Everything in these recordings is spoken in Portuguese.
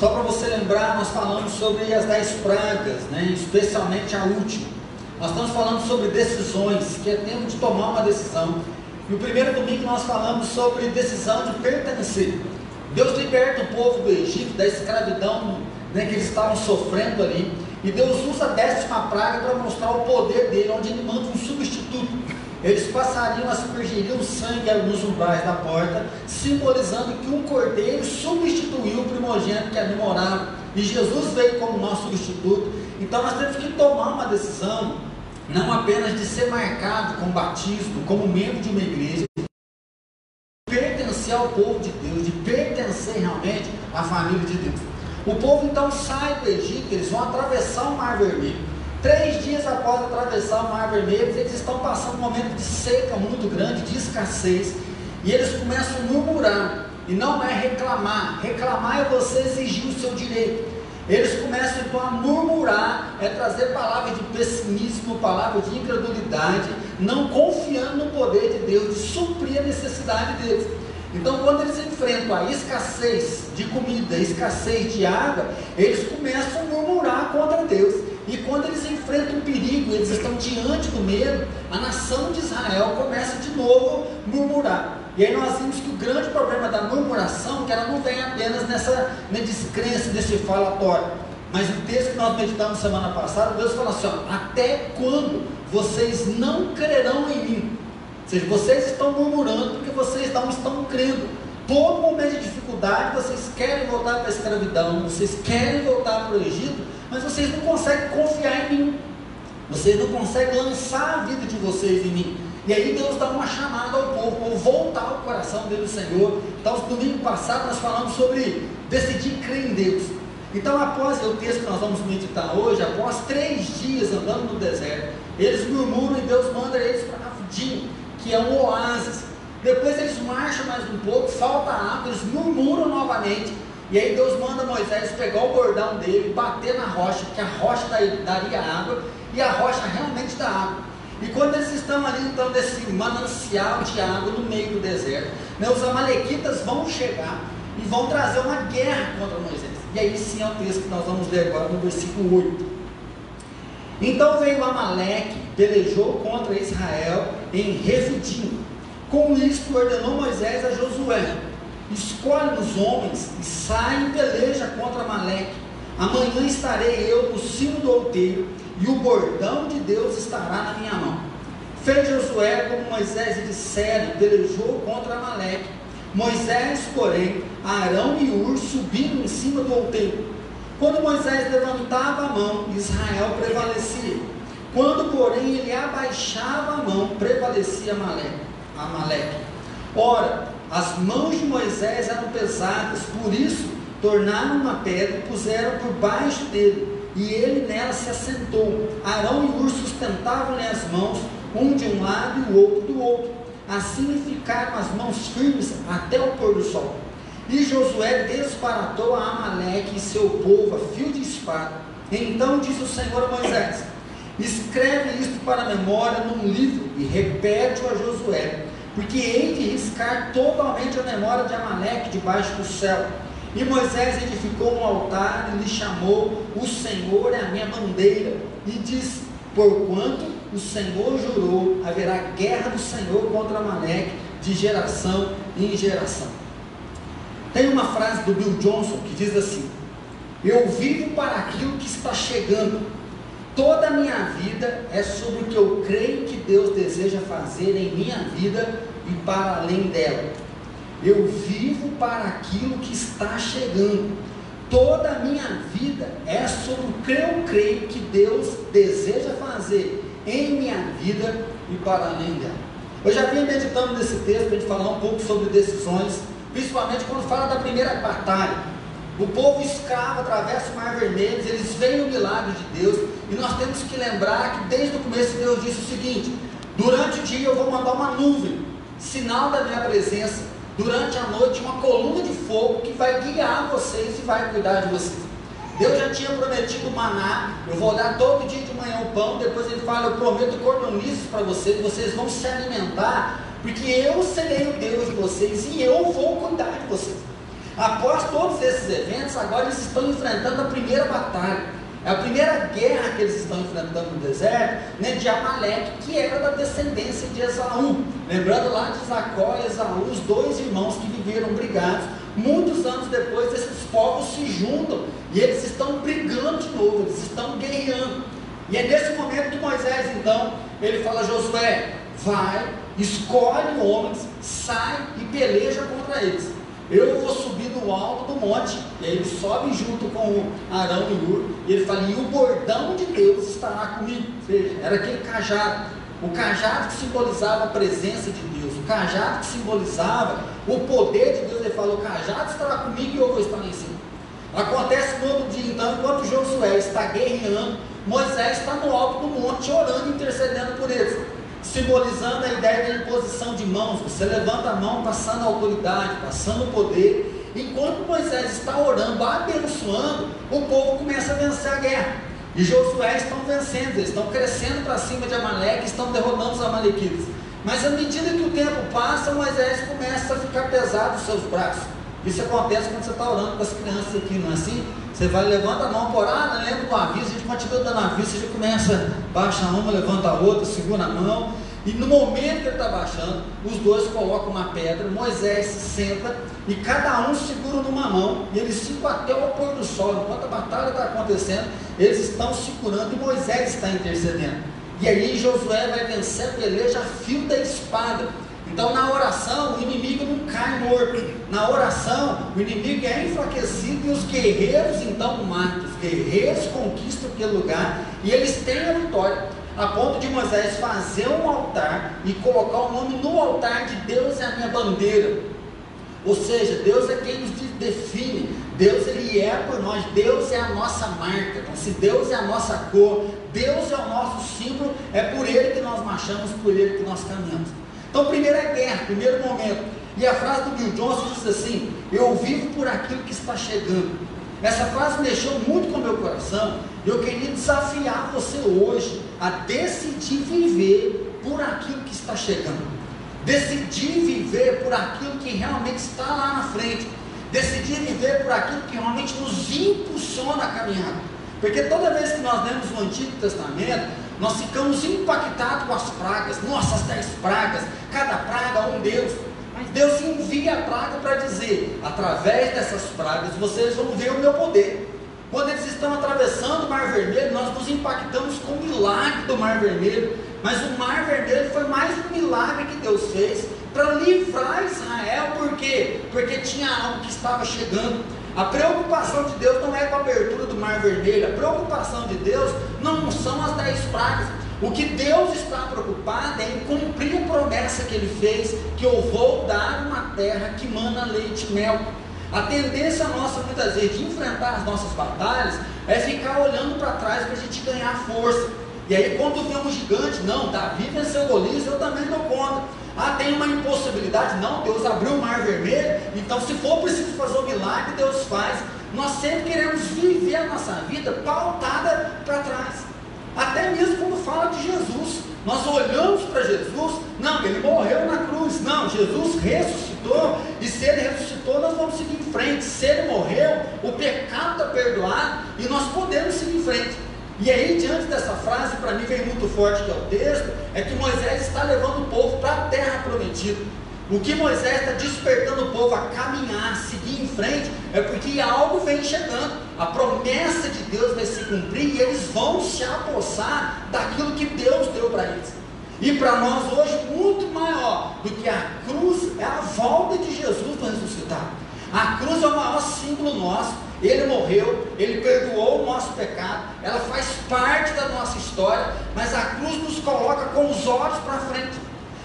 Só para você lembrar, nós falamos sobre as dez pragas, né? especialmente a última. Nós estamos falando sobre decisões, que é tempo de tomar uma decisão. E o primeiro domingo nós falamos sobre decisão de pertencer. Deus liberta o povo do Egito da escravidão né, que eles estavam sofrendo ali. E Deus usa a décima praga para mostrar o poder dele, onde ele manda um. Eles passariam, aspergiriam sangue nos umbrais da porta, simbolizando que um cordeiro substituiu o primogênito que ali morava. E Jesus veio como nosso substituto. Então nós temos que tomar uma decisão, não apenas de ser marcado com batismo, como membro de uma igreja, pertencer ao povo de Deus, de pertencer realmente à família de Deus. O povo então sai do Egito, eles vão atravessar o Mar Vermelho. Três dias após atravessar o Mar Vermelho, eles estão passando um momento de seca muito grande, de escassez, e eles começam a murmurar. E não é reclamar, reclamar é você exigir o seu direito. Eles começam então a murmurar, é trazer palavras de pessimismo, palavras de incredulidade, não confiando no poder de Deus de suprir a necessidade deles. Então, quando eles enfrentam a escassez de comida, a escassez de água, eles começam a murmurar contra Deus. E quando eles enfrentam o perigo, eles estão diante do medo, a nação de Israel começa de novo a murmurar. E aí nós vimos que o grande problema da murmuração, que ela não vem apenas nessa na descrença, nesse falatório. Mas o texto que nós meditamos semana passada, Deus falou assim: ó, até quando vocês não crerão em mim? Seja, vocês estão murmurando porque vocês não estão crendo. Todo momento de dificuldade, vocês querem voltar para a escravidão, vocês querem voltar para o Egito, mas vocês não conseguem confiar em mim. Vocês não conseguem lançar a vida de vocês em mim. E aí Deus dá uma chamada ao povo, ou voltar o coração dele Senhor. Então, domingo passado nós falamos sobre decidir crer em Deus. Então, após o texto que nós vamos meditar hoje, após três dias andando no deserto, eles murmuram e Deus manda eles para Rafidim, que é um oásis. Depois eles marcham mais um pouco, falta água, eles murmuram novamente. E aí Deus manda Moisés pegar o bordão dele, bater na rocha, que a rocha daria água, e a rocha realmente dá água. E quando eles estão ali, então, nesse manancial de água no meio do deserto, né, os amalequitas vão chegar e vão trazer uma guerra contra Moisés. E aí sim é o texto que nós vamos ler agora no versículo 8. Então veio Amaleque, pelejou contra Israel em Refidim. Com isto ordenou Moisés a Josué: escolhe os homens e sai e peleja contra Amaleque. Amanhã estarei eu no cimo do outeiro, e o bordão de Deus estará na minha mão. Fez Josué como Moisés dissera, e pelejou contra Amaleque. Moisés, porém, Arão e Ur subiram em cima do outeiro. Quando Moisés levantava a mão, Israel prevalecia. Quando, porém, ele abaixava a mão, prevalecia Amaleque. Ora, as mãos de Moisés eram pesadas, por isso tornaram uma pedra e puseram por baixo dele, e ele nela se assentou. Arão e Ur sustentavam-lhe as mãos, um de um lado e o outro do outro. Assim ficaram as mãos firmes até o pôr do sol. E Josué desbaratou a Amaleque e seu povo a fio de espada. Então disse o Senhor a Moisés: Escreve isto para a memória num livro e repete-o a Josué, porque hei de riscar totalmente a memória de Amaleque debaixo do céu. E Moisés edificou um altar e lhe chamou: O Senhor é a minha bandeira. E disse: Porquanto o Senhor jurou, haverá guerra do Senhor contra Amaleque de geração em geração. Tem uma frase do Bill Johnson que diz assim: Eu vivo para aquilo que está chegando. Toda a minha vida é sobre o que eu creio que Deus deseja fazer em minha vida e para além dela. Eu vivo para aquilo que está chegando. Toda a minha vida é sobre o que eu creio que Deus deseja fazer em minha vida e para além dela. Eu já vim meditando nesse texto para a gente falar um pouco sobre decisões principalmente quando fala da primeira batalha. O povo escravo atravessa o Mar Vermelho, eles veem o milagre de Deus, e nós temos que lembrar que desde o começo Deus disse o seguinte: durante o dia eu vou mandar uma nuvem, sinal da minha presença, durante a noite uma coluna de fogo que vai guiar vocês e vai cuidar de vocês. Deus já tinha prometido maná, eu vou dar todo dia de manhã o pão, depois ele fala, eu prometo cordonices para vocês, vocês vão se alimentar porque eu serei o Deus de vocês e eu vou cuidar de vocês. Após todos esses eventos, agora eles estão enfrentando a primeira batalha. É a primeira guerra que eles estão enfrentando no deserto, né, de Amaleque, que era da descendência de Esaú. Lembrando lá de Jacó e Esaú, os dois irmãos que viveram brigados. Muitos anos depois, esses povos se juntam e eles estão brigando de novo, eles estão guerreando. E é nesse momento que Moisés, então, ele fala: Josué, vai, escolhe homens, sai e peleja contra eles. Eu vou subir no alto do monte. E aí ele sobe junto com Arão e Ur. E ele fala: E o bordão de Deus estará comigo. Veja, era aquele cajado. O cajado que simbolizava a presença de Deus. O cajado que simbolizava o poder de Deus. Ele falou: O cajado estará comigo e eu vou estar lá em cima. Acontece no outro dia, então, enquanto Josué está guerreando, Moisés está no alto do monte orando intercedendo por eles simbolizando a ideia da imposição de mãos. Você levanta a mão, passando a autoridade, passando o poder. Enquanto Moisés está orando, abençoando, o povo começa a vencer a guerra. E Josué estão vencendo, eles estão crescendo para cima de Amaleque, estão derrotando os amalequitas. Mas à medida que o tempo passa, Moisés começa a ficar pesado os seus braços. Isso acontece quando você está orando com as crianças aqui, não é assim? Você vai, levanta a mão por ah, não lembra do aviso, a gente continua dando aviso, você já começa, baixa uma, levanta a outra, segura a mão. E no momento que ele está baixando, os dois colocam uma pedra, Moisés se senta e cada um segura numa mão, e eles ficam até o pôr do sol. Enquanto a batalha está acontecendo, eles estão segurando e Moisés está intercedendo. E aí Josué vai vencer a peleja a fio da espada. Então, na oração, o inimigo não cai morto. Na oração, o inimigo é enfraquecido e os guerreiros então matam. Os guerreiros conquistam aquele lugar e eles têm a vitória. A ponto de Moisés fazer um altar e colocar o nome no altar de Deus é a minha bandeira. Ou seja, Deus é quem nos define. Deus ele é por nós, Deus é a nossa marca. Então, se Deus é a nossa cor, Deus é o nosso símbolo, é por ele que nós marchamos, por ele que nós caminhamos. Então, primeiro é guerra, primeiro momento. E a frase do Bill Johnson diz assim: Eu vivo por aquilo que está chegando. Essa frase mexeu muito com o meu coração. Eu queria desafiar você hoje a decidir viver por aquilo que está chegando. Decidir viver por aquilo que realmente está lá na frente. Decidir viver por aquilo que realmente nos impulsiona a caminhada. Porque toda vez que nós lemos o Antigo Testamento, nós ficamos impactados com as pragas, nossas dez pragas, cada praga um Deus. Mas Deus envia a praga para dizer: através dessas pragas vocês vão ver o meu poder. Quando eles estão atravessando o Mar Vermelho, nós nos impactamos com o milagre do Mar Vermelho. Mas o Mar Vermelho foi mais um milagre que Deus fez para livrar Israel, por quê? Porque tinha algo que estava chegando. A preocupação de Deus não é com a abertura do mar vermelho, a preocupação de Deus não são as dez pragas. O que Deus está preocupado é em cumprir a promessa que Ele fez, que eu vou dar uma terra que mana leite e mel. A tendência nossa, muitas vezes, de enfrentar as nossas batalhas é ficar olhando para trás para a gente ganhar força. E aí, quando vê um gigante, não, Davi venceu Golias, eu também dou conta. Ah, tem uma impossibilidade? Não, Deus abriu o mar vermelho, então se for preciso fazer um milagre, Deus faz. Nós sempre queremos viver a nossa vida pautada para trás. Até mesmo quando fala de Jesus. Nós olhamos para Jesus, não, ele morreu na cruz. Não, Jesus ressuscitou, e se ele ressuscitou, nós vamos seguir em frente. Se ele morreu, o pecado está perdoado e nós podemos seguir em frente. E aí, diante dessa frase, para mim vem muito forte que é o texto, é que Moisés está levando o povo para a terra prometida. O que Moisés está despertando o povo a caminhar, seguir em frente, é porque algo vem chegando. A promessa de Deus vai se cumprir e eles vão se apossar daquilo que Deus deu para eles. E para nós hoje, muito maior do que a cruz é a volta de Jesus para ressuscitar. A cruz é o maior símbolo nosso ele morreu, ele perdoou o nosso pecado, ela faz parte da nossa história, mas a cruz nos coloca com os olhos para frente.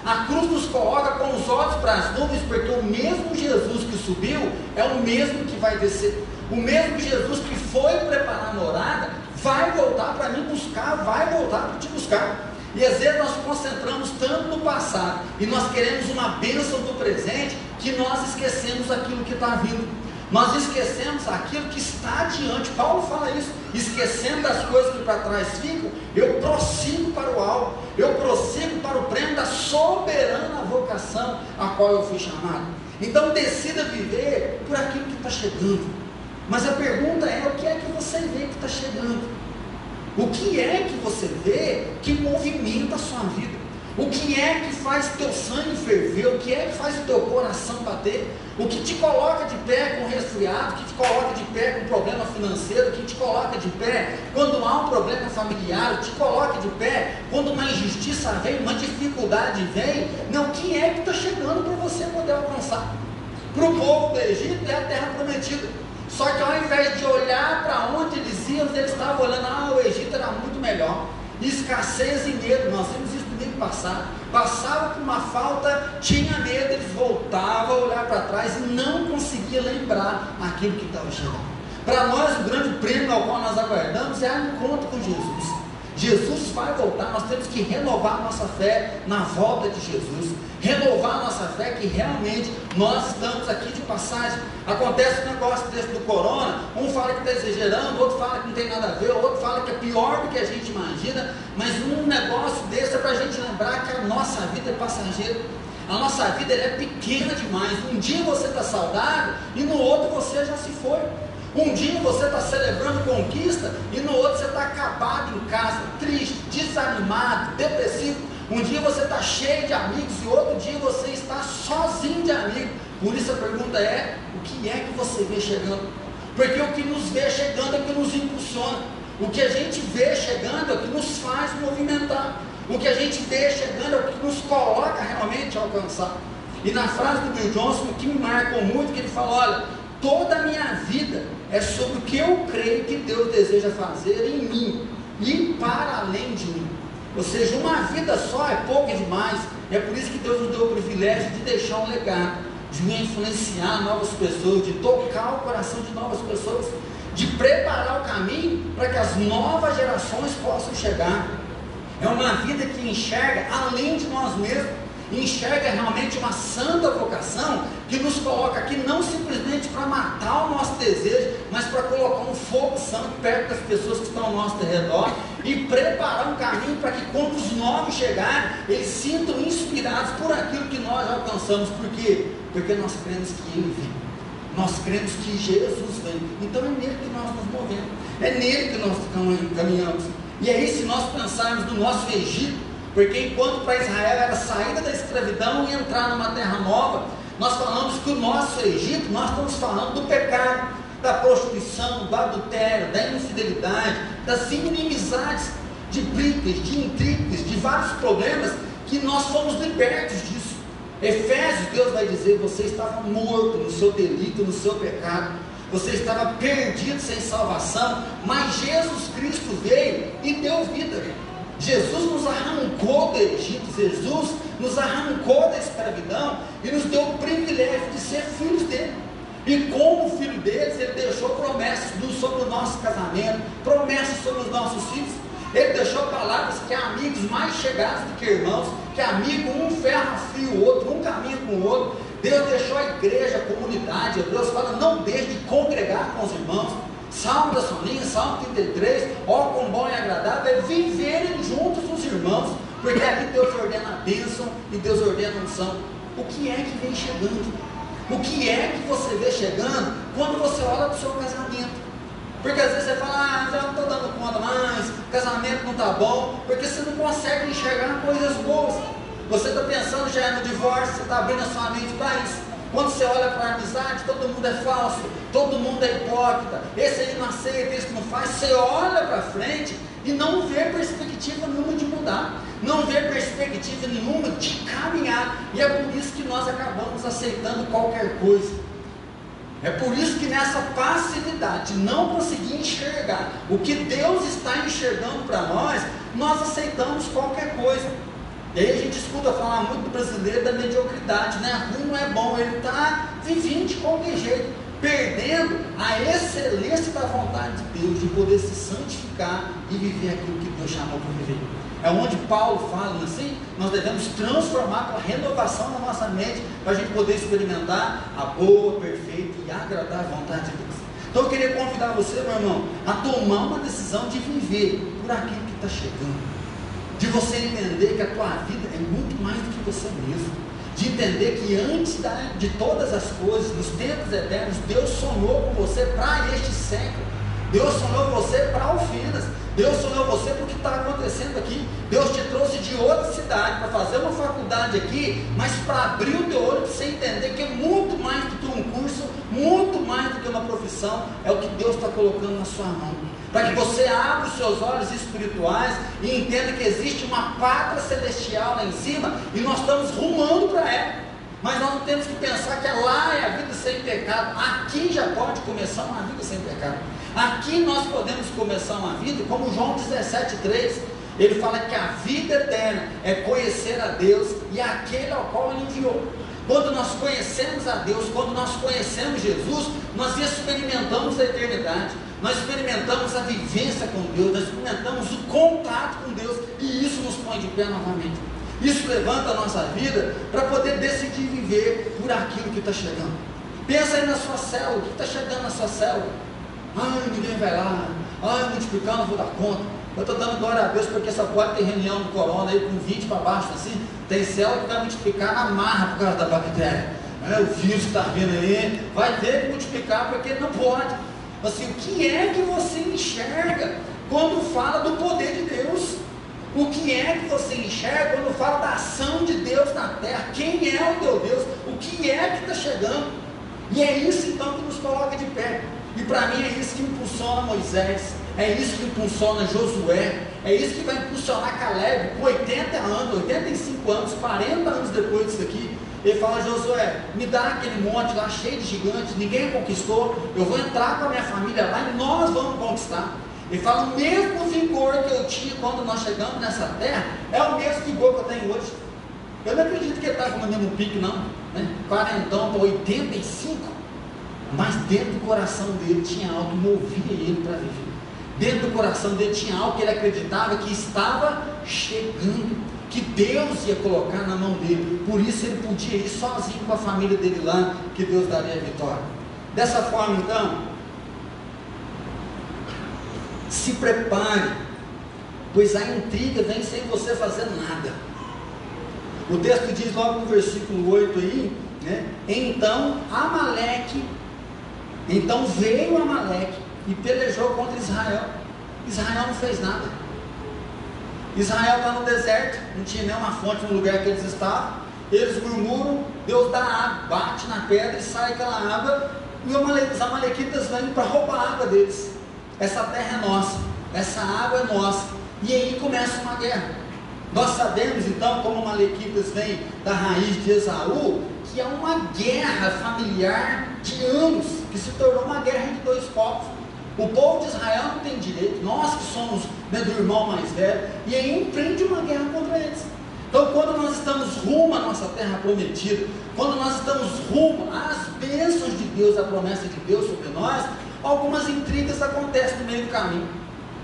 A cruz nos coloca com os olhos para as nuvens, porque o mesmo Jesus que subiu é o mesmo que vai descer. O mesmo Jesus que foi preparar a morada vai voltar para me buscar, vai voltar para te buscar. E às vezes nós concentramos tanto no passado e nós queremos uma bênção do presente que nós esquecemos aquilo que está vindo. Nós esquecemos aquilo que está adiante. Paulo fala isso. Esquecendo das coisas que para trás ficam, eu prossigo para o alto. Eu prossigo para o prêmio da soberana vocação a qual eu fui chamado. Então decida viver por aquilo que está chegando. Mas a pergunta é: o que é que você vê que está chegando? O que é que você vê que movimenta a sua vida? O que é que faz teu sangue ferver? O que é que faz o teu coração bater? O que te coloca de pé com resfriado? O que te coloca de pé com problema financeiro? O que te coloca de pé quando há um problema familiar? O que te coloca de pé quando uma injustiça vem, uma dificuldade vem? Não, o que é que está chegando para você poder alcançar? Para o povo do Egito é a terra prometida. Só que ao invés de olhar para onde eles iam, eles estavam olhando, ah, o Egito era muito melhor. Escassez e medo, nós temos isso passado. Passava por uma falta, tinha medo, eles voltavam a olhar para trás e não conseguia lembrar aquilo que estava chegando. Para nós, o grande prêmio ao qual nós aguardamos é o encontro com Jesus. Jesus vai voltar, nós temos que renovar nossa fé na volta de Jesus, renovar nossa fé que realmente nós estamos aqui de passagem. Acontece um negócio desse do corona, um fala que está exagerando, outro fala que não tem nada a ver, outro fala que é pior do que a gente imagina, mas um negócio desse é para a gente lembrar que a nossa vida é passageira. A nossa vida é pequena demais. Um dia você está saudável e no outro você já se foi. Um dia você está celebrando conquista e no outro você está acabado em casa, triste, desanimado, depressivo. Um dia você está cheio de amigos e outro dia você está sozinho de amigos. Por isso a pergunta é: o que é que você vê chegando? Porque o que nos vê chegando é o que nos impulsiona. O que a gente vê chegando é o que nos faz movimentar. O que a gente vê chegando é o que nos coloca realmente a alcançar. E na frase do Bill Johnson, o que me marcou muito, que ele fala, olha, toda a minha vida é sobre o que eu creio que Deus deseja fazer em mim e para além de mim. Ou seja, uma vida só é pouco demais. É por isso que Deus nos deu o privilégio de deixar um legado, de influenciar novas pessoas, de tocar o coração de novas pessoas, de preparar o caminho para que as novas gerações possam chegar. É uma vida que enxerga além de nós mesmos enxerga realmente uma santa vocação que nos coloca aqui não simplesmente para matar o nosso desejo, mas para colocar um fogo santo perto das pessoas que estão ao nosso redor e preparar um caminho para que quando os novos chegarem, eles sintam inspirados por aquilo que nós alcançamos. Por quê? Porque nós cremos que Ele vem. Nós cremos que Jesus vem. Então é nele que nós nos movemos. É nele que nós caminhamos. E aí, se nós pensarmos no nosso Egito, porque enquanto para Israel era saída da escravidão e entrar numa terra nova, nós falamos que o nosso Egito, nós estamos falando do pecado, da prostituição, do adultério, da infidelidade, das inimizades, de brigas, de intrigas, de vários problemas que nós fomos libertos disso. Efésios, Deus vai dizer: você estava morto no seu delito, no seu pecado, você estava perdido sem salvação, mas Jesus Cristo veio e deu vida. Jesus nos arrancou do Egito, Jesus nos arrancou da escravidão e nos deu o privilégio de ser filhos dele. E como filho deles, ele deixou promessas sobre o nosso casamento, promessas sobre os nossos filhos. Ele deixou palavras que amigos mais chegados do que irmãos, que amigo um ferra fio o outro, um caminha com o outro. Deus deixou a igreja, a comunidade. Deus fala, não deixe de congregar com os irmãos. Salmo da Soninha, Salmo 33, ó quão bom e agradável é viverem juntos os irmãos, porque aqui Deus ordena a bênção e Deus ordena a unção. O que é que vem chegando? O que é que você vê chegando quando você olha para o seu casamento? Porque às vezes você fala, ah, já não estou dando conta mais, casamento não está bom, porque você não consegue enxergar coisas boas. Você está pensando já no divórcio, você está abrindo a sua mente para isso. Quando você olha para a amizade, todo mundo é falso, todo mundo é hipócrita, esse aí não aceita, esse não faz. Você olha para frente e não vê perspectiva nenhuma de mudar, não vê perspectiva nenhuma de caminhar. E é por isso que nós acabamos aceitando qualquer coisa. É por isso que nessa passividade, não conseguir enxergar o que Deus está enxergando para nós, nós aceitamos qualquer coisa. E aí a gente escuta falar muito do brasileiro da mediocridade, né? Ruim não é bom, ele está vivendo de qualquer jeito, perdendo a excelência da vontade de Deus, de poder se santificar e viver aquilo que Deus chamou para viver. É onde Paulo fala assim, nós devemos transformar com a renovação da nossa mente para a gente poder experimentar a boa, perfeita e agradável vontade de Deus. Então eu queria convidar você, meu irmão, a tomar uma decisão de viver por aquilo que está chegando de você entender que a tua vida é muito mais do que você mesmo. De entender que antes da, de todas as coisas, nos tempos eternos, Deus sonhou com você para este século. Deus sonhou você para Alfinas. Deus sonhou você para o que está acontecendo aqui. Deus te trouxe de outra cidade para fazer uma faculdade aqui, mas para abrir o teu olho para você entender que é muito mais do que um curso, muito mais do que uma profissão, é o que Deus está colocando na sua mão. Para que você abra os seus olhos espirituais e entenda que existe uma pátria celestial lá em cima e nós estamos rumando para ela. Mas nós não temos que pensar que lá é a vida sem pecado. Aqui já pode começar uma vida sem pecado. Aqui nós podemos começar uma vida, como João 17,3, ele fala que a vida eterna é conhecer a Deus e aquele ao qual ele enviou. Quando nós conhecemos a Deus, quando nós conhecemos Jesus, nós experimentamos a eternidade, nós experimentamos a vivência com Deus, nós experimentamos o contato com Deus, e isso nos põe de pé novamente. Isso levanta a nossa vida para poder decidir viver por aquilo que está chegando. Pensa aí na sua célula, o que está chegando na sua célula? Ai, ninguém vai lá. Ai, multiplicar, não vou dar conta. Eu estou dando glória a Deus porque essa pode ter reunião do corona aí com 20 para baixo, assim. Tem célula que vai multiplicar na marra por causa da bactéria. É, o vírus está vindo aí, vai ter que multiplicar porque não pode. Assim, o que é que você enxerga quando fala do poder de Deus? O que é que você enxerga quando fala da ação de Deus na terra? Quem é o teu Deus? O que é que está chegando? E é isso então que nos coloca de pé. E para mim é isso que impulsiona Moisés, é isso que impulsiona Josué, é isso que vai impulsionar Caleb com 80 anos, 85 anos, 40 anos depois disso aqui. Ele fala, Josué, me dá aquele monte lá cheio de gigantes, ninguém conquistou, eu vou entrar com a minha família lá e nós vamos conquistar. Ele fala, o mesmo vigor que eu tinha quando nós chegamos nessa terra, é o mesmo vigor que eu tenho hoje. Eu não acredito que ele está com o mesmo pique, não. Né? Quarentão para 85. Mas dentro do coração dele tinha algo que movia ele para viver. Dentro do coração dele tinha algo que ele acreditava que estava chegando, que Deus ia colocar na mão dele. Por isso ele podia ir sozinho com a família dele lá, que Deus daria a vitória. Dessa forma, então, se prepare, pois a intriga vem sem você fazer nada. O texto diz logo no versículo 8 aí, né? Então Amaleque então veio Amaleque e pelejou contra Israel. Israel não fez nada. Israel está no deserto, não tinha nenhuma fonte no lugar que eles estavam. Eles murmuram, Deus dá água, bate na pedra e sai aquela água. E os amalequitas vêm para roubar a água deles. Essa terra é nossa, essa água é nossa. E aí começa uma guerra. Nós sabemos então como amalequitas vêm da raiz de Esaú, que é uma guerra familiar de anos, que se tornou uma guerra entre dois povos. O povo de Israel não tem direito, nós que somos né, do irmão mais velho, e aí empreende uma guerra contra eles. Então, quando nós estamos rumo à nossa terra prometida, quando nós estamos rumo às bênçãos de Deus, à promessa de Deus sobre nós, algumas intrigas acontecem no meio do caminho.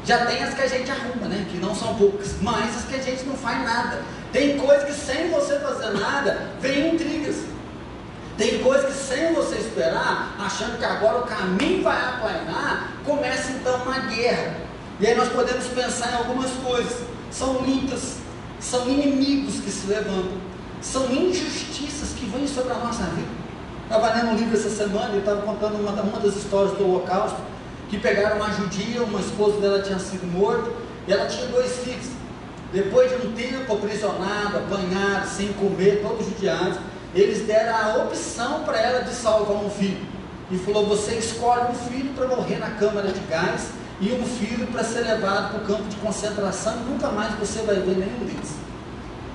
Já tem as que a gente arruma, né? Que não são poucas, mas as que a gente não faz nada. Tem coisas que sem você fazer nada, vem intrigas. Tem coisas que sem você esperar, achando que agora o caminho vai aplanar, começa então uma guerra. E aí nós podemos pensar em algumas coisas. São lutas, são inimigos que se levantam, são injustiças que vêm sobre a nossa vida. Estava lendo um livro essa semana e estava contando uma, uma das histórias do Holocausto, que pegaram uma judia, uma esposa dela tinha sido morta, e ela tinha dois filhos. Depois de um tempo aprisionado, apanhado, sem comer, todos judiados, eles deram a opção para ela de salvar um filho. E falou: você escolhe um filho para morrer na câmara de gás e um filho para ser levado para o campo de concentração e nunca mais você vai ver nenhum deles.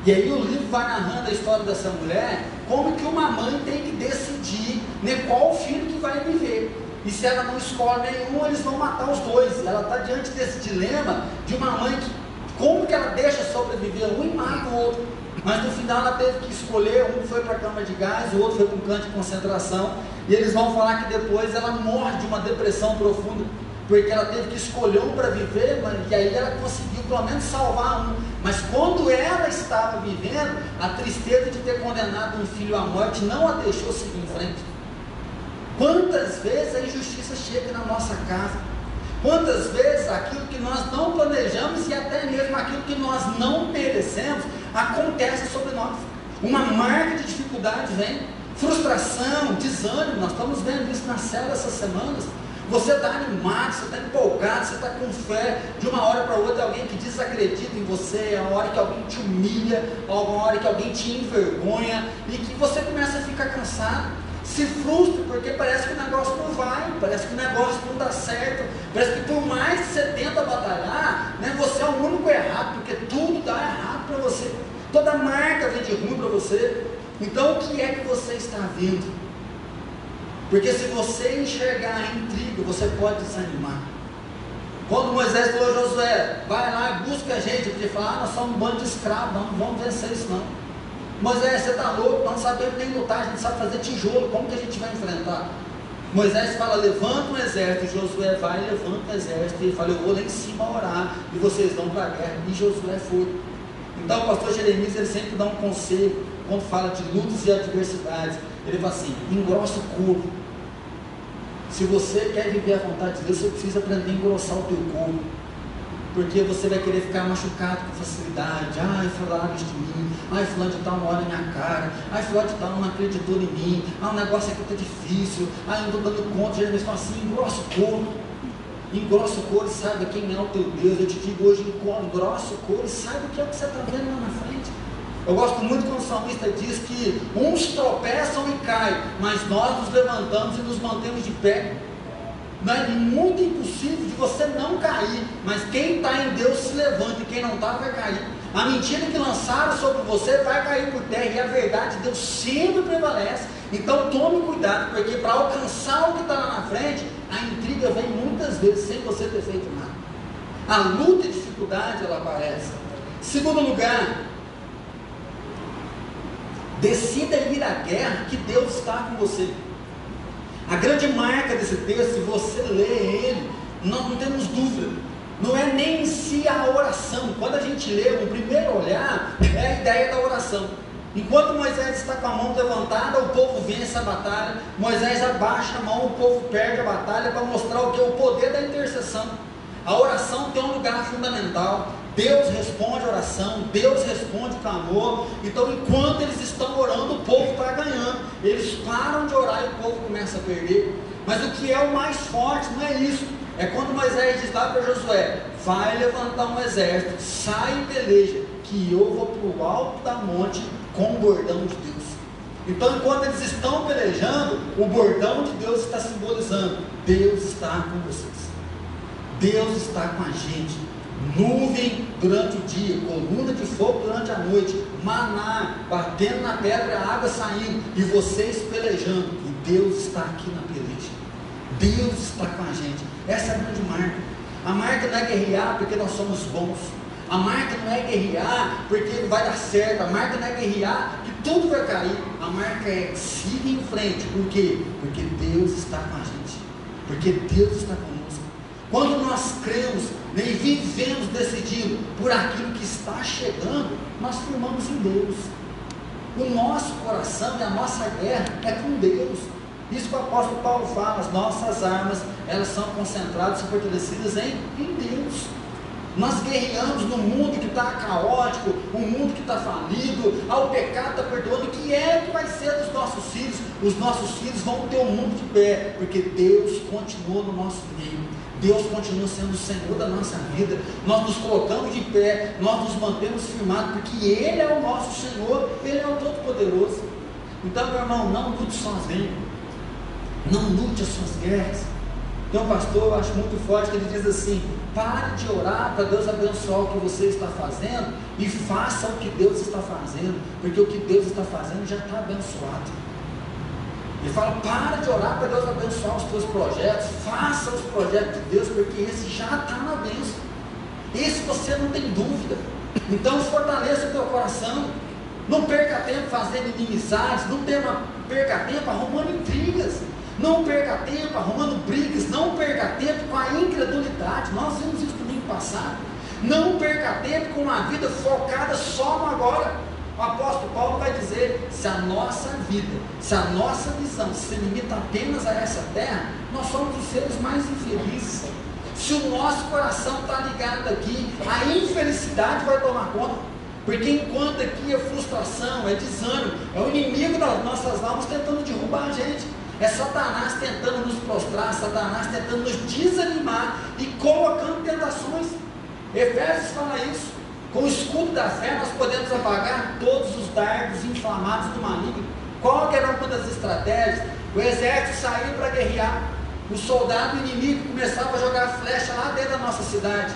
E aí o livro vai narrando a história dessa mulher, como que uma mãe tem que decidir né, qual filho que vai viver. E se ela não escolhe nenhum, eles vão matar os dois. Ela está diante desse dilema de uma mãe que, como que ela deixa sobreviver um e mata o outro. Mas no final ela teve que escolher, um foi para a cama de gás, o outro foi para um canto de concentração, e eles vão falar que depois ela morre de uma depressão profunda, porque ela teve que escolher um para viver, e aí ela conseguiu pelo menos salvar um. Mas quando ela estava vivendo, a tristeza de ter condenado um filho à morte não a deixou seguir em frente. Quantas vezes a injustiça chega na nossa casa? Quantas vezes aquilo que nós não planejamos e até mesmo aquilo que nós não merecemos acontece sobre nós. Uma marca de dificuldade vem. Frustração, desânimo, nós estamos vendo isso na célula essas semanas. Você está animado, você está empolgado, você está com fé. De uma hora para outra, alguém que desacredita em você, é uma hora que alguém te humilha, é uma hora que alguém te envergonha e que você começa a ficar cansado. Se frustra porque parece que o negócio não vai, parece que o negócio não dá certo, parece que por mais que você tenta batalhar, né, você é o único errado, porque tudo dá errado para você. Toda marca vem de ruim para você. Então o que é que você está vendo? Porque se você enxergar a intriga, você pode desanimar. Quando Moisés falou a Josué, vai lá e busca a gente, porque fala, ah, nós somos um bando de escravos, não, não vamos vencer isso não. Moisés, você está louco, não sabemos nem lutar, a gente sabe fazer tijolo, como que a gente vai enfrentar? Moisés fala, levanta um exército, Josué vai levanta um exército, ele fala, eu vou lá em cima orar, e vocês vão para a guerra, e Josué foi. Então o pastor Jeremias, ele sempre dá um conselho, quando fala de lutas e adversidades, ele fala assim, engrossa o corpo, se você quer viver a vontade de Deus, você precisa aprender a engrossar o teu corpo. Porque você vai querer ficar machucado com facilidade. Ai, falaram isso de mim. Ai, fulano de tal não olha minha cara. Ai, fulano de tal não acreditou em mim. Ah, o negócio aqui está difícil. Ai, eu não dando conta. Geralmente fala assim, engrossa o corpo. Engrossa o couro e saiba quem é o teu Deus. Eu te digo hoje, engrossa o couro e saiba o que é o que você está vendo lá na frente. Eu gosto muito quando o salmista diz que uns tropeçam e caem, mas nós nos levantamos e nos mantemos de pé. É muito impossível de você não cair, mas quem está em Deus se levanta e quem não está vai cair. A mentira que lançaram sobre você vai cair por terra e a verdade de Deus sempre prevalece. Então tome cuidado, porque para alcançar o que está lá na frente, a intriga vem muitas vezes sem você ter feito nada. A luta e dificuldade ela aparece. Segundo lugar, Decida ir à guerra, que Deus está com você. A grande marca desse texto, se você lê ele, nós não temos dúvida. Não é nem em si a oração. Quando a gente lê, o primeiro olhar é a ideia da oração. Enquanto Moisés está com a mão levantada, o povo vence a batalha. Moisés abaixa a mão, o povo perde a batalha para mostrar o que? O poder da intercessão. A oração tem um lugar fundamental. Deus responde a oração, Deus responde clamor. Então, enquanto eles estão orando, o povo está ganhando. Eles param de orar e o povo começa a perder. Mas o que é o mais forte não é isso. É quando Moisés diz lá para Josué: vai levantar um exército, sai e peleja, que eu vou para o alto da monte com o bordão de Deus. Então, enquanto eles estão pelejando, o bordão de Deus está simbolizando: Deus está com vocês. Deus está com a gente nuvem durante o dia, coluna de fogo durante a noite, maná batendo na pedra, água saindo, e vocês pelejando, e Deus está aqui na peleja. Deus está com a gente. Essa é a grande marca. A marca não é guerrear porque nós somos bons. A marca não é guerrear porque vai dar certo. A marca não é guerrear que tudo vai cair. A marca é siga em frente. Por quê? Porque Deus está com a gente. Porque Deus está conosco. Quando nós cremos nem vivemos decidindo por aquilo que está chegando, nós firmamos em Deus. O nosso coração e a nossa guerra é com Deus. Isso que o apóstolo Paulo fala, as nossas armas, elas são concentradas e fortalecidas em, em Deus. Nós guerreamos no mundo que está caótico, um mundo que está falido, ao pecado está perdoando. O que é que vai ser dos nossos filhos? Os nossos filhos vão ter o um mundo de pé, porque Deus continua no nosso meio. Deus continua sendo o Senhor da nossa vida. Nós nos colocamos de pé, nós nos mantemos firmados, porque Ele é o nosso Senhor, Ele é o Todo-Poderoso. Então, meu irmão, não lute sozinho. Não lute as suas guerras. Tem um pastor, eu acho muito forte, que ele diz assim: pare de orar para Deus abençoar o que você está fazendo e faça o que Deus está fazendo, porque o que Deus está fazendo já está abençoado. Ele fala: para de orar para Deus abençoar os teus projetos, faça os projetos de Deus, porque esse já está na bênção. Esse você não tem dúvida. Então fortaleça o teu coração. Não perca tempo fazendo inimizades, não perca tempo arrumando intrigas, não perca tempo arrumando brigas, não perca tempo com a incredulidade. Nós vimos isso domingo passado. Não perca tempo com uma vida focada só no agora. O apóstolo Paulo vai dizer: se a nossa vida, se a nossa visão se limita apenas a essa terra, nós somos os seres mais infelizes. Se o nosso coração está ligado aqui, a infelicidade vai tomar conta. Porque enquanto aqui é frustração, é desânimo, é o inimigo das nossas almas tentando derrubar a gente. É Satanás tentando nos prostrar, Satanás tentando nos desanimar e colocando tentações. Efésios fala isso. Com o escudo da fé nós podemos apagar todos os dardos inflamados do maligno. Qual que era uma das estratégias? O exército saiu para guerrear. O soldado inimigo começava a jogar flecha lá dentro da nossa cidade.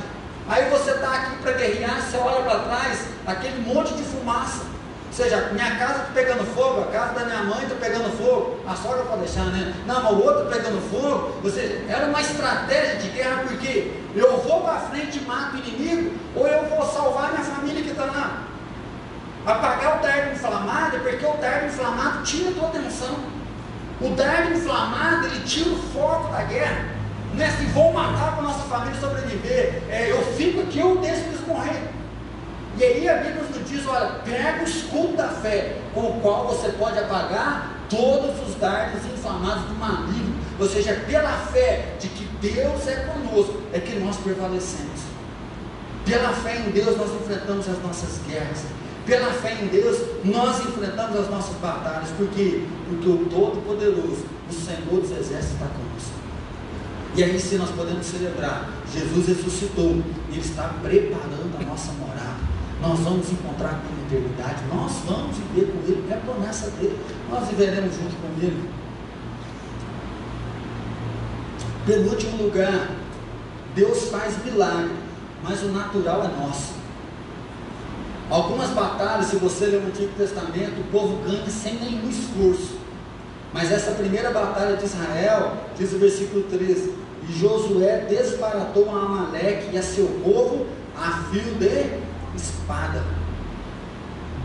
Aí você está aqui para guerrear, você olha para trás, aquele monte de fumaça. Ou seja, minha casa está pegando fogo, a casa da minha mãe está pegando fogo, a sogra pode deixar, né? Não, mas o outro está pegando fogo. Ou seja, era uma estratégia de guerra, porque eu vou para frente e mato o inimigo, ou eu vou salvar minha família que está lá. Apagar o dardo inflamado é porque o dardo inflamado tira a tua atenção. O dardo inflamado, ele tira o foco da guerra. Não é assim, vou matar para a nossa família sobreviver. É, eu fico aqui, eu deixo eles morrer. E aí a Bíblia nos diz: olha, pega o escudo da fé, com o qual você pode apagar todos os dardos inflamados do maligno. Ou seja, pela fé de que Deus é conosco, é que nós prevalecemos. Pela fé em Deus nós enfrentamos as nossas guerras. Pela fé em Deus nós enfrentamos as nossas batalhas. Por quê? Porque o Todo-Poderoso, o Senhor dos Exércitos, está conosco. E aí sim nós podemos celebrar. Jesus ressuscitou. Ele está preparando a nossa morada nós vamos encontrar com a eternidade, nós vamos viver com Ele, é a promessa dele, nós viveremos junto com Ele. Penúltimo lugar, Deus faz milagre, mas o natural é nosso. Algumas batalhas, se você ler o Antigo Testamento, o povo ganha sem nenhum esforço. Mas essa primeira batalha de Israel, diz o versículo 13: E Josué desbaratou a Amaleque e a seu povo a fio de espada.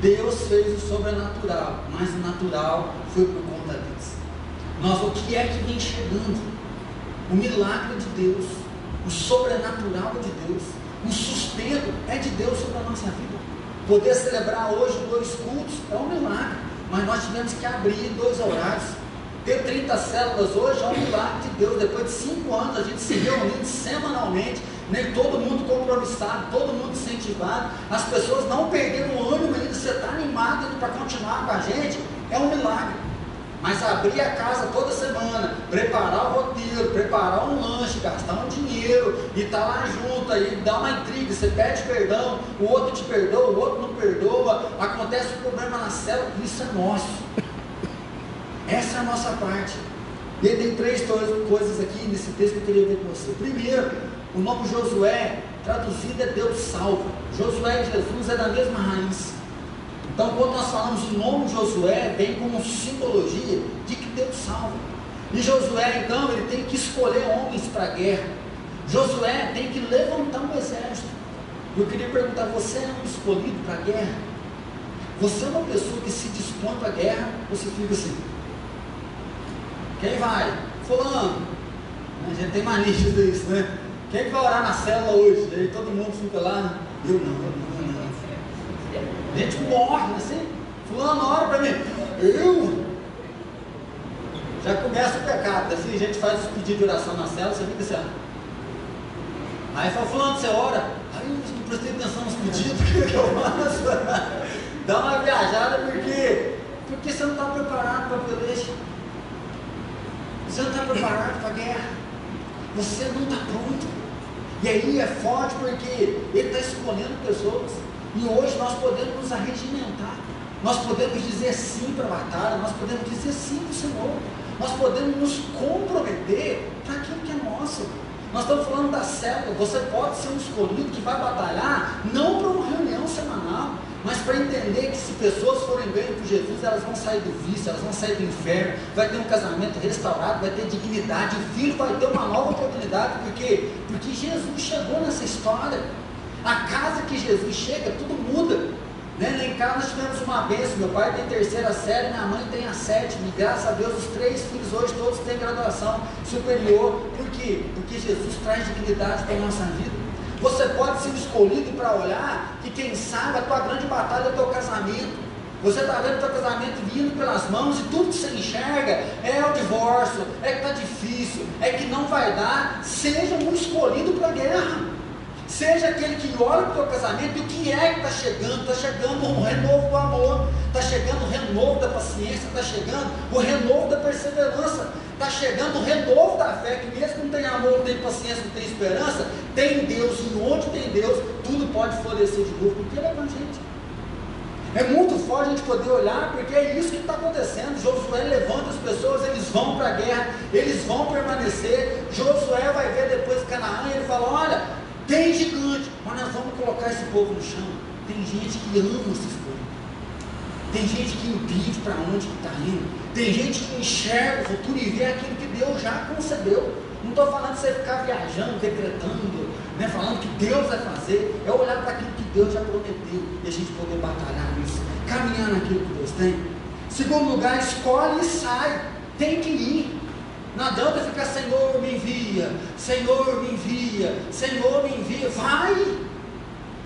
Deus fez o sobrenatural, mas o natural foi por conta deles. Nós, o que é que vem chegando? O milagre de Deus, o sobrenatural de Deus, o sustento é de Deus sobre a nossa vida. Poder celebrar hoje dois cultos é um milagre, mas nós tivemos que abrir dois horários. Ter 30 células hoje é um milagre de Deus. Depois de cinco anos, a gente se reunindo semanalmente nem todo mundo compromissado, todo mundo incentivado, as pessoas não perderam o ânimo ainda, você está animado para continuar com a gente, é um milagre. Mas abrir a casa toda semana, preparar o roteiro, preparar um lanche, gastar um dinheiro e estar tá lá junto, aí dá uma intriga, você pede perdão, o outro te perdoa, o outro não perdoa, acontece um problema na célula, isso é nosso. Essa é a nossa parte. E tem três coisas aqui nesse texto que eu queria ver com você. Primeiro, o nome Josué, traduzido é Deus salva. Josué e Jesus é da mesma raiz. Então, quando nós falamos o nome Josué, vem como simbologia de que Deus salva. E Josué, então, ele tem que escolher homens para a guerra. Josué tem que levantar um exército. Eu queria perguntar: você é um escolhido para a guerra? Você é uma pessoa que se dispõe para a guerra? Você fica assim? Quem vai? Fulano. A gente tem mania disso, né? Quem que vai orar na célula hoje? Aí todo mundo fica lá, eu não, eu não, eu não. A gente morre assim, fulano ora para mim, eu. Já começa o pecado, assim, a gente faz os pedidos de oração na célula, você fica assim, ó. Aí fala, fulano, você ora? Aí eu não prestei atenção nos pedidos, o que, eu faço? Dá uma viajada porque, porque você não está preparado para violência. Você não está preparado para a guerra. Você não está pronto. E aí é forte porque ele está escolhendo pessoas. E hoje nós podemos nos arregimentar. Nós podemos dizer sim para a batalha, nós podemos dizer sim para o Senhor. Nós podemos nos comprometer para aquilo que é nosso. Nós estamos falando da célula. Você pode ser um escolhido que vai batalhar, não para uma reunião semanal, mas para entender que se pessoas forem bem por Jesus, elas vão sair do vício, elas vão sair do inferno, vai ter um casamento restaurado, vai ter dignidade, o filho vai ter uma nova oportunidade, porque porque Jesus chegou nessa história. A casa que Jesus chega, tudo muda. Né? Lá em casa nós tivemos uma bênção. Meu pai tem terceira série, minha mãe tem a sétima. E graças a Deus, os três filhos hoje todos têm graduação superior. Por quê? Porque Jesus traz dignidade para a nossa vida. Você pode ser escolhido para olhar que quem sabe a tua grande batalha é o teu casamento. Você está vendo o teu casamento vindo pelas mãos e tudo que você enxerga é o divórcio, é que está difícil, é que não vai dar. Seja um escolhido para a guerra. Seja aquele que olha para o teu casamento e o que é que está chegando? Está chegando um renovo do amor, está chegando o renovo da paciência, está chegando o renovo da perseverança, está chegando o renovo da fé, que mesmo que não tem amor, não tem paciência, não tem esperança, tem Deus, e onde tem Deus, tudo pode florescer de novo, porque Ele é com a gente. É muito forte a gente poder olhar, porque é isso que está acontecendo. Josué levanta as pessoas, eles vão para a guerra, eles vão permanecer. Josué vai ver depois Canaã e ele fala: Olha, tem gigante, mas nós vamos colocar esse povo no chão. Tem gente que ama esses povos. Tem gente que entende para onde está indo. Tem gente que enxerga o futuro e vê aquilo que Deus já concebeu. Não estou falando de você ficar viajando, decretando, né, falando que Deus vai fazer. É olhar para aquilo que Deus já prometeu e a gente poder batalhar nisso, caminhar naquilo que Deus tem. Segundo lugar, escolhe e sai. Tem que ir. Não adianta ficar, Senhor, me envia, Senhor, me envia, Senhor, me envia. Vai!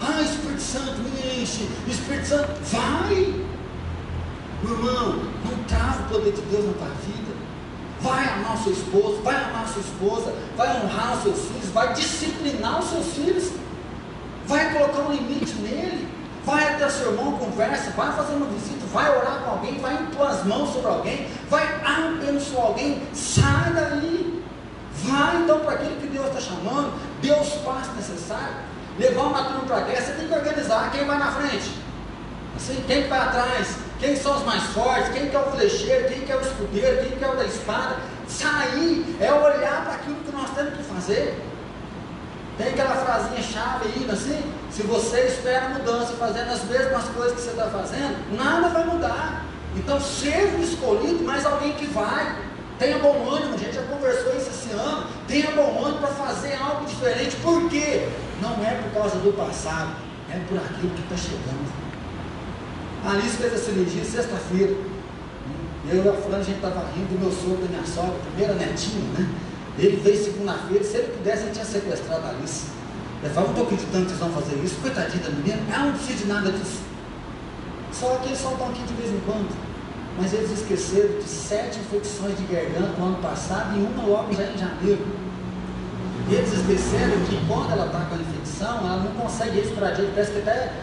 Ah, Espírito Santo, me enche, Espírito Santo, vai! Meu irmão, não trava o poder de Deus na tua vida. Vai amar o seu esposo, vai amar a sua esposa, vai honrar os seus filhos, vai disciplinar os seus filhos, vai colocar um limite nele, vai até seu irmão, conversa, vai fazer uma visita, vai orar com alguém, vai impor as mãos sobre alguém, vai abençoar alguém, sai daí. Vai então para aquilo que Deus está chamando, Deus faz necessário. Levar uma turma para a guerra, você tem que organizar quem vai na frente, assim, quem vai atrás, quem são os mais fortes, quem que é o flecheiro, quem que é o escudeiro, quem que é o da espada. Sair é olhar para aquilo que nós temos que fazer. Tem aquela frasinha chave aí, assim, se você espera mudança fazendo as mesmas coisas que você está fazendo, nada vai mudar. Então seja escolhido, mas alguém que vai. Tenha bom ânimo, a gente já conversou isso esse ano. Tenha bom ânimo para fazer algo diferente. Por quê? Não é por causa do passado, é por aquilo que está chegando. A Alice fez a cirurgia sexta-feira. Eu e a Fran, a gente estava rindo do meu sogro, da minha sogra, primeira netinha, né? Ele veio segunda-feira, se ele pudesse, ele tinha sequestrado a Alice. Ele falou, não estou acreditando que eles vão fazer isso. Coitadinha da menina, ela não precisa de nada disso. Só que eles só estão aqui de vez em quando. Mas eles esqueceram de sete infecções de garganta no ano passado e uma logo já em janeiro. E eles esqueceram que quando ela está com a infecção, ela não consegue respirar direito, parece que até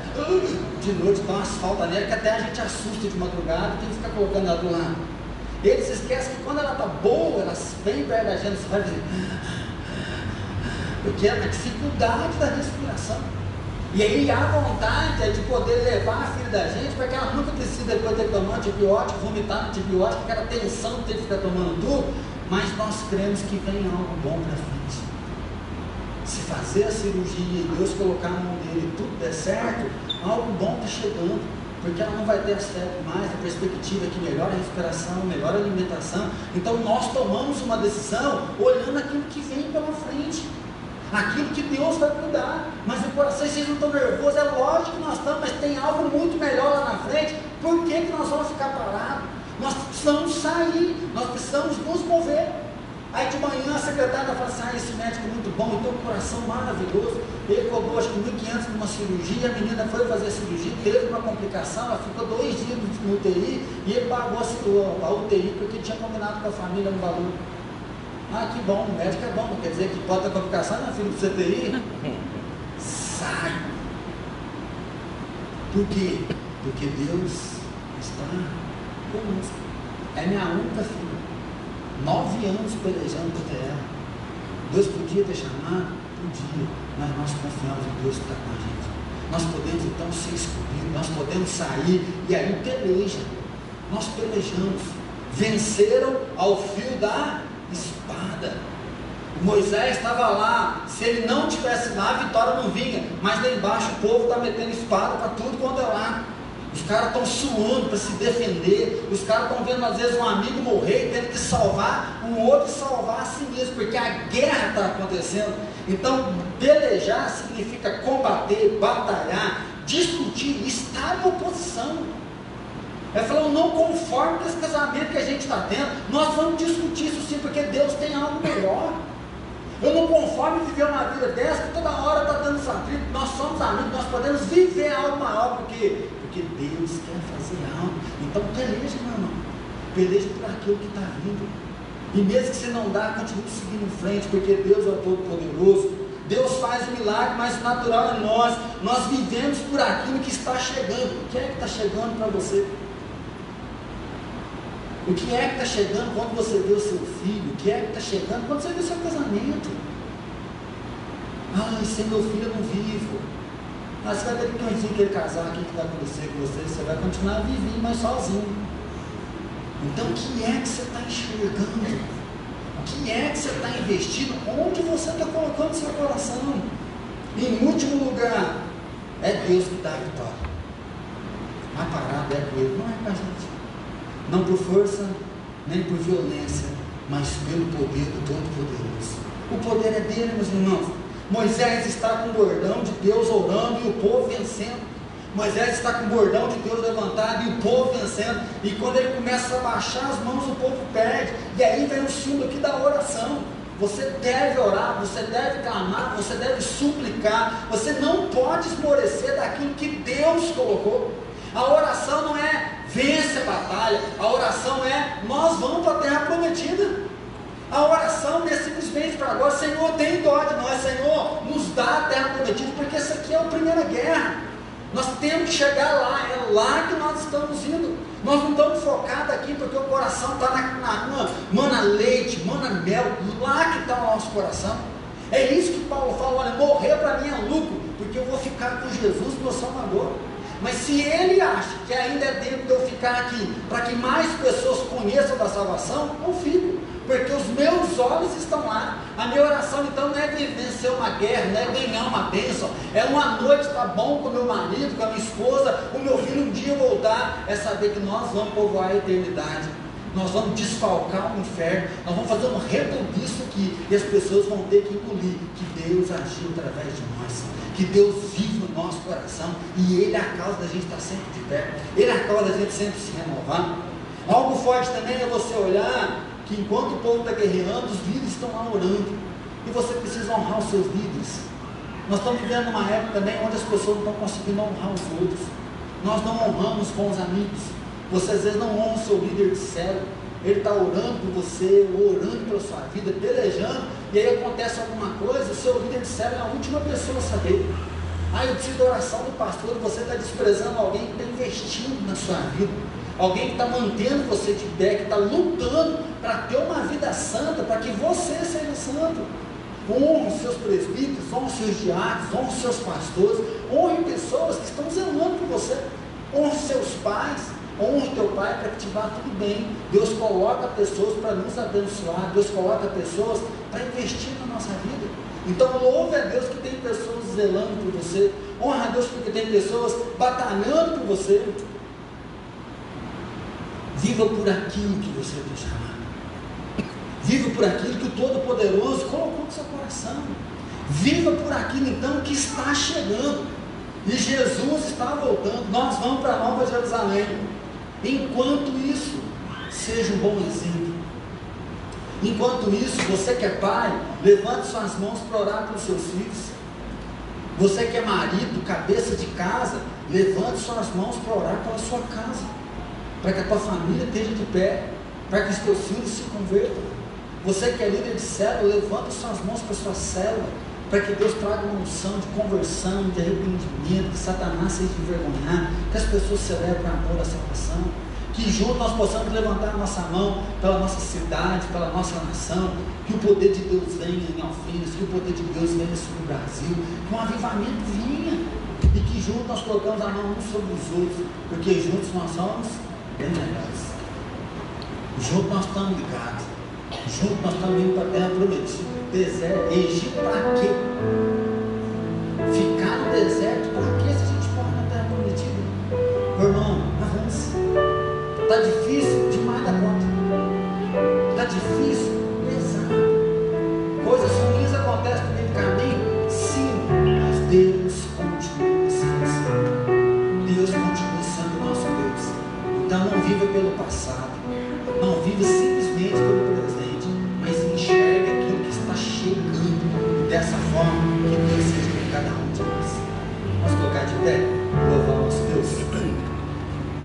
de noite dá umas faltas nela, que até a gente assusta de madrugada e tem que ficar colocando ela do lado. Eles esquecem que quando ela está boa, ela vem perto da gente, você vai porque é a dificuldade da respiração. E aí a vontade é de poder levar a filha da gente para que ela nunca precise depois ter tomar antibiótico, vomitar antibiótico, aquela tensão ter que ficar tomando tudo, mas nós cremos que vem algo bom para frente. Se fazer a cirurgia e Deus colocar a mão dele e tudo der certo, algo bom está chegando porque ela não vai ter acesso mais a perspectiva que melhora a respiração, melhora a alimentação. Então nós tomamos uma decisão olhando aquilo que vem pela frente aquilo que Deus vai cuidar. Mas o coração, vocês não estão nervosos, é lógico que nós estamos, mas tem algo muito melhor lá na frente. Por que, que nós vamos ficar parados? Nós precisamos sair, nós precisamos nos mover. Aí de manhã a secretária fala assim: ah, esse médico é muito bom, tem um coração maravilhoso. Ele cobrou acho que 1.500 numa cirurgia, a menina foi fazer a cirurgia, teve uma complicação, ela ficou dois dias no UTI e ele pagou a, a UTI porque tinha combinado com a família no valor. Ah, que bom, o médico é bom, quer dizer que pode ter complicação na filha do CTI? Sai! Por quê? Porque Deus está conosco. É minha única filha. Nove anos pelejando por ela. Deus podia ter chamado? Podia, mas nós confiamos em Deus que está com a gente. Nós podemos então ser escolhidos, nós podemos sair e aí peleja. Nós pelejamos. Venceram ao fio da espada. Moisés estava lá, se ele não tivesse lá, a vitória não vinha. Mas lá embaixo o povo está metendo espada para tudo quanto é lá. Caras estão suando para se defender. Os caras estão vendo às vezes um amigo morrer e tendo que salvar um outro e salvar a si mesmo, porque a guerra está acontecendo. Então, pelejar significa combater, batalhar, discutir, estar em oposição. Ele falou, não conforme com esse casamento que a gente está tendo, nós vamos discutir isso sim, porque Deus tem algo melhor. Eu não conforme viver uma vida dessa, que toda hora está dando atrito. Nós somos amigos, nós podemos viver algo maior, porque, porque Deus quer fazer algo. Então peleja, meu irmão. Peleja por aquilo que está vindo. E mesmo que você não dá, continue seguindo em frente, porque Deus é o Todo-Poderoso. Deus faz o milagre, mas natural é nós. Nós vivemos por aquilo que está chegando. O que é que está chegando para você? O que é que está chegando quando você vê o seu filho? O que é que está chegando quando você vê o seu casamento? Ah, sem meu filho eu não vivo. Mas você vai ter que um que ele casar, o que vai acontecer com você? Você vai continuar vivendo, mas sozinho. Então, o que é que você está enxergando? O que é que você está investindo? Onde você está colocando seu coração? Em último lugar, é Deus que dá a vitória. A parada é com Ele, não é com a gente. Não por força, nem por violência, mas pelo poder do Todo-Poderoso. O poder é dele, meus irmãos. Moisés está com o bordão de Deus orando e o povo vencendo. Moisés está com o bordão de Deus levantado e o povo vencendo. E quando ele começa a baixar as mãos, o povo perde. E aí vem o símbolo aqui da oração. Você deve orar, você deve clamar, você deve suplicar. Você não pode esmorecer daquilo que Deus colocou. A oração não é vence a batalha, a oração é nós vamos para a terra prometida. A oração não é simplesmente para agora, Senhor, tem dó de nós, Senhor, nos dá a terra prometida, porque essa aqui é a primeira guerra. Nós temos que chegar lá, é lá que nós estamos indo. Nós não estamos focados aqui porque o coração está na, na, mana leite, mana mel, lá que está o nosso coração. É isso que Paulo fala: olha, morrer para mim é lucro, porque eu vou ficar com Jesus, meu Salvador. Mas se ele acha que ainda é tempo de eu ficar aqui para que mais pessoas conheçam da salvação, eu fico porque os meus olhos estão lá. A minha oração então não é vencer uma guerra, não é ganhar uma bênção, é uma noite estar tá bom com meu marido, com a minha esposa, o meu filho um dia voltar, é saber que nós vamos povoar a eternidade. Nós vamos desfalcar o inferno, nós vamos fazer um rebuliço aqui. E as pessoas vão ter que engolir. Que Deus agiu através de nós, que Deus vive no nosso coração. E Ele é a causa da gente estar sempre de pé, Ele é a causa da gente sempre se renovar. Algo forte também é você olhar que enquanto o povo está guerreando, os líderes estão lá orando. E você precisa honrar os seus líderes. Nós estamos vivendo uma época também onde as pessoas não estão conseguindo honrar os outros. Nós não honramos os amigos. Você às vezes não honra o seu líder de céu. Ele está orando por você, orando pela sua vida, pelejando, e aí acontece alguma coisa, o seu líder de céu é a última pessoa a saber. Ah, eu preciso da oração do pastor, você está desprezando alguém que está investindo na sua vida alguém que está mantendo você de pé, que está lutando para ter uma vida santa, para que você seja santo. Honre seus presbíteros, honre seus diáconos, honre seus pastores, honre pessoas que estão zelando por você, honre seus pais, honre teu pai para que te vá tudo bem. Deus coloca pessoas para nos abençoar, Deus coloca pessoas para investir na nossa vida. Então louve a Deus que tem pessoas zelando por você, honra a Deus porque tem pessoas batalhando por você. Viva por aquilo que você foi chamado. Viva por aquilo que o Todo-Poderoso colocou no seu coração. Viva por aquilo então que está chegando. E Jesus está voltando. Nós vamos para Nova Jerusalém. Enquanto isso, seja um bom exemplo. Enquanto isso, você que é pai, levante suas mãos para orar pelos seus filhos. Você que é marido, cabeça de casa, levante suas mãos para orar pela sua casa para que a tua família esteja de pé, para que os teus filhos se convertam. Você que é líder de célula, levanta suas mãos para a sua célula, para que Deus traga uma unção de conversão, de arrependimento, que Satanás seja envergonhar, que as pessoas celebrem o amor da salvação, que juntos nós possamos levantar a nossa mão pela nossa cidade, pela nossa nação, que o poder de Deus venha em Alfinas, que o poder de Deus venha sobre o Brasil, que um avivamento vinha, e que juntos nós colocamos a mão uns sobre os outros, porque juntos nós somos bem legais. Junto nós estamos ligados. Junto nós estamos indo para a terra prometida. Deserto, Egito para quê? Ficar no deserto para quê se a gente for na terra prometida? Meu irmão, avance. Está difícil demais da conta. Está difícil, pesado. Coisas ruins acontecem no caminho? Sim, mas Deus continua sendo Deus continua sendo nosso Deus. Então não viva pelo passado. Não viva simplesmente pelo